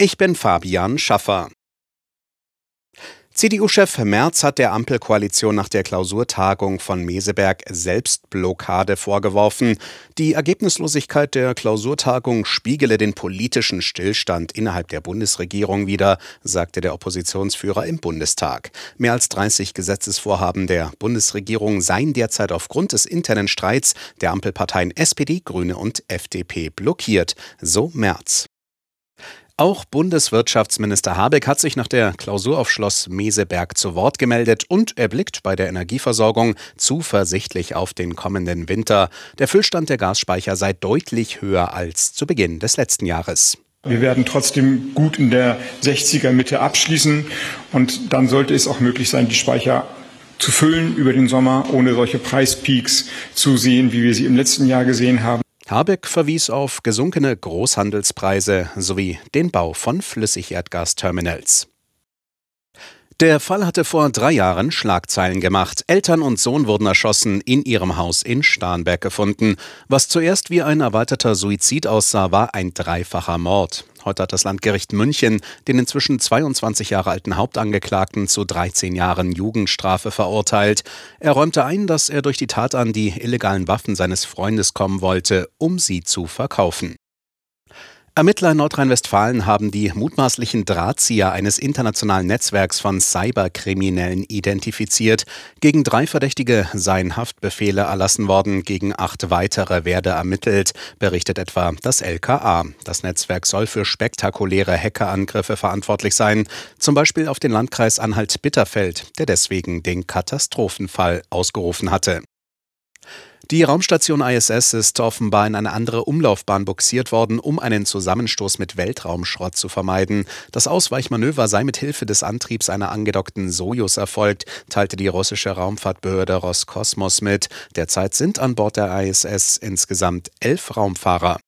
Ich bin Fabian Schaffer. CDU-Chef Merz hat der Ampelkoalition nach der Klausurtagung von Meseberg Selbstblockade vorgeworfen. Die Ergebnislosigkeit der Klausurtagung spiegele den politischen Stillstand innerhalb der Bundesregierung wider, sagte der Oppositionsführer im Bundestag. Mehr als 30 Gesetzesvorhaben der Bundesregierung seien derzeit aufgrund des internen Streits der Ampelparteien SPD, Grüne und FDP blockiert, so Merz. Auch Bundeswirtschaftsminister Habeck hat sich nach der Klausur auf Schloss Meseberg zu Wort gemeldet und er blickt bei der Energieversorgung zuversichtlich auf den kommenden Winter. Der Füllstand der Gasspeicher sei deutlich höher als zu Beginn des letzten Jahres. Wir werden trotzdem gut in der 60er Mitte abschließen und dann sollte es auch möglich sein, die Speicher zu füllen über den Sommer, ohne solche Preispeaks zu sehen, wie wir sie im letzten Jahr gesehen haben. Habeck verwies auf gesunkene Großhandelspreise sowie den Bau von Flüssigerdgasterminals. Der Fall hatte vor drei Jahren Schlagzeilen gemacht. Eltern und Sohn wurden erschossen, in ihrem Haus in Starnberg gefunden. Was zuerst wie ein erweiterter Suizid aussah, war ein dreifacher Mord. Heute hat das Landgericht München den inzwischen 22 Jahre alten Hauptangeklagten zu 13 Jahren Jugendstrafe verurteilt. Er räumte ein, dass er durch die Tat an die illegalen Waffen seines Freundes kommen wollte, um sie zu verkaufen. Ermittler in Nordrhein-Westfalen haben die mutmaßlichen Drahtzieher eines internationalen Netzwerks von Cyberkriminellen identifiziert. Gegen drei Verdächtige seien Haftbefehle erlassen worden, gegen acht weitere werde ermittelt, berichtet etwa das LKA. Das Netzwerk soll für spektakuläre Hackerangriffe verantwortlich sein, zum Beispiel auf den Landkreis Anhalt-Bitterfeld, der deswegen den Katastrophenfall ausgerufen hatte. Die Raumstation ISS ist offenbar in eine andere Umlaufbahn buxiert worden, um einen Zusammenstoß mit Weltraumschrott zu vermeiden. Das Ausweichmanöver sei mit Hilfe des Antriebs einer angedockten Sojus erfolgt, teilte die russische Raumfahrtbehörde Roskosmos mit. Derzeit sind an Bord der ISS insgesamt elf Raumfahrer.